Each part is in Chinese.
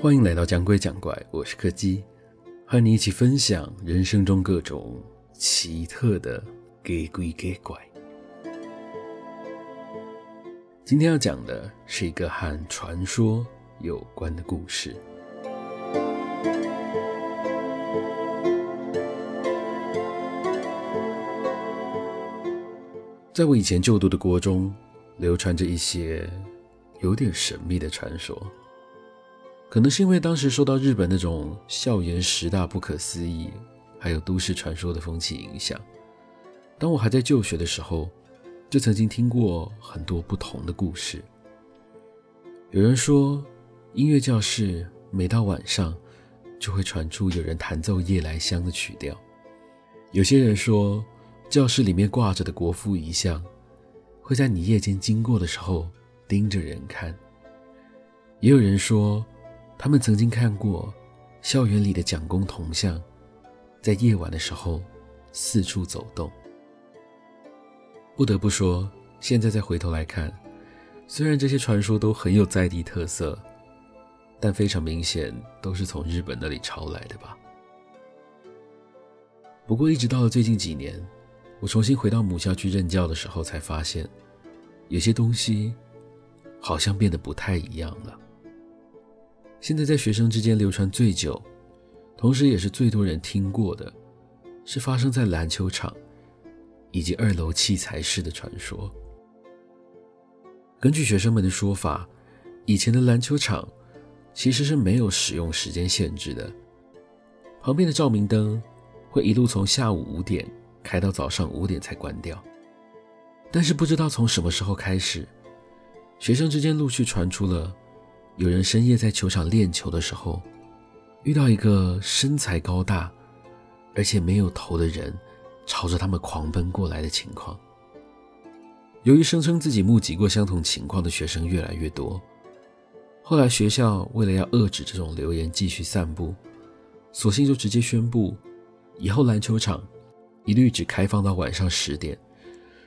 欢迎来到讲鬼讲怪，我是柯基，和你一起分享人生中各种奇特的给鬼给怪。今天要讲的是一个和传说有关的故事。在我以前就读的国中，流传着一些有点神秘的传说。可能是因为当时受到日本那种校园十大不可思议，还有都市传说的风气影响，当我还在就学的时候，就曾经听过很多不同的故事。有人说，音乐教室每到晚上就会传出有人弹奏夜来香的曲调；有些人说，教室里面挂着的国父遗像会在你夜间经过的时候盯着人看；也有人说，他们曾经看过校园里的蒋公铜像，在夜晚的时候四处走动。不得不说，现在再回头来看，虽然这些传说都很有在地特色，但非常明显都是从日本那里抄来的吧。不过，一直到了最近几年，我重新回到母校去任教的时候，才发现有些东西好像变得不太一样了。现在在学生之间流传最久，同时也是最多人听过的，是发生在篮球场以及二楼器材室的传说。根据学生们的说法，以前的篮球场其实是没有使用时间限制的，旁边的照明灯会一路从下午五点开到早上五点才关掉。但是不知道从什么时候开始，学生之间陆续传出了。有人深夜在球场练球的时候，遇到一个身材高大，而且没有头的人，朝着他们狂奔过来的情况。由于声称自己目击过相同情况的学生越来越多，后来学校为了要遏制这种流言继续散布，索性就直接宣布，以后篮球场一律只开放到晚上十点，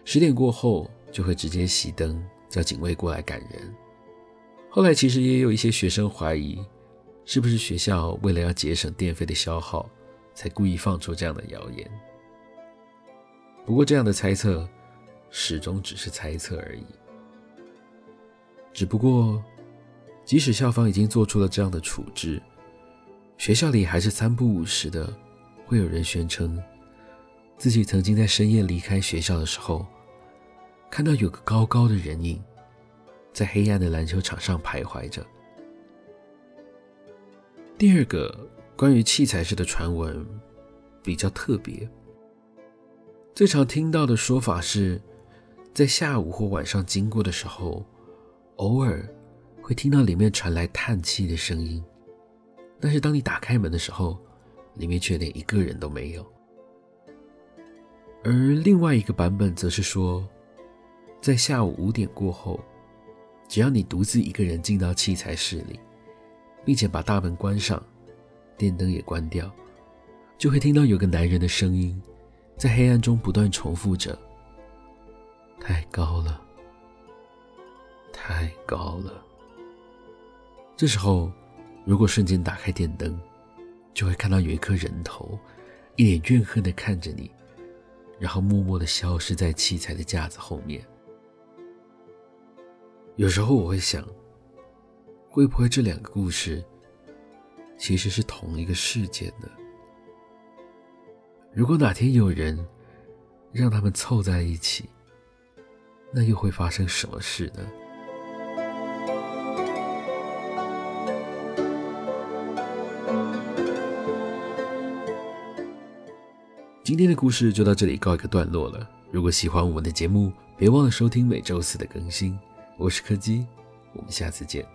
十点过后就会直接熄灯，叫警卫过来赶人。后来其实也有一些学生怀疑，是不是学校为了要节省电费的消耗，才故意放出这样的谣言。不过这样的猜测始终只是猜测而已。只不过，即使校方已经做出了这样的处置，学校里还是三不五时的会有人宣称，自己曾经在深夜离开学校的时候，看到有个高高的人影。在黑暗的篮球场上徘徊着。第二个关于器材室的传闻比较特别，最常听到的说法是，在下午或晚上经过的时候，偶尔会听到里面传来叹气的声音，但是当你打开门的时候，里面却连一个人都没有。而另外一个版本则是说，在下午五点过后。只要你独自一个人进到器材室里，并且把大门关上，电灯也关掉，就会听到有个男人的声音，在黑暗中不断重复着：“太高了，太高了。”这时候，如果瞬间打开电灯，就会看到有一颗人头，一脸怨恨地看着你，然后默默地消失在器材的架子后面。有时候我会想，会不会这两个故事其实是同一个事件呢？如果哪天有人让他们凑在一起，那又会发生什么事呢？今天的故事就到这里告一个段落了。如果喜欢我们的节目，别忘了收听每周四的更新。我是柯基，我们下次见。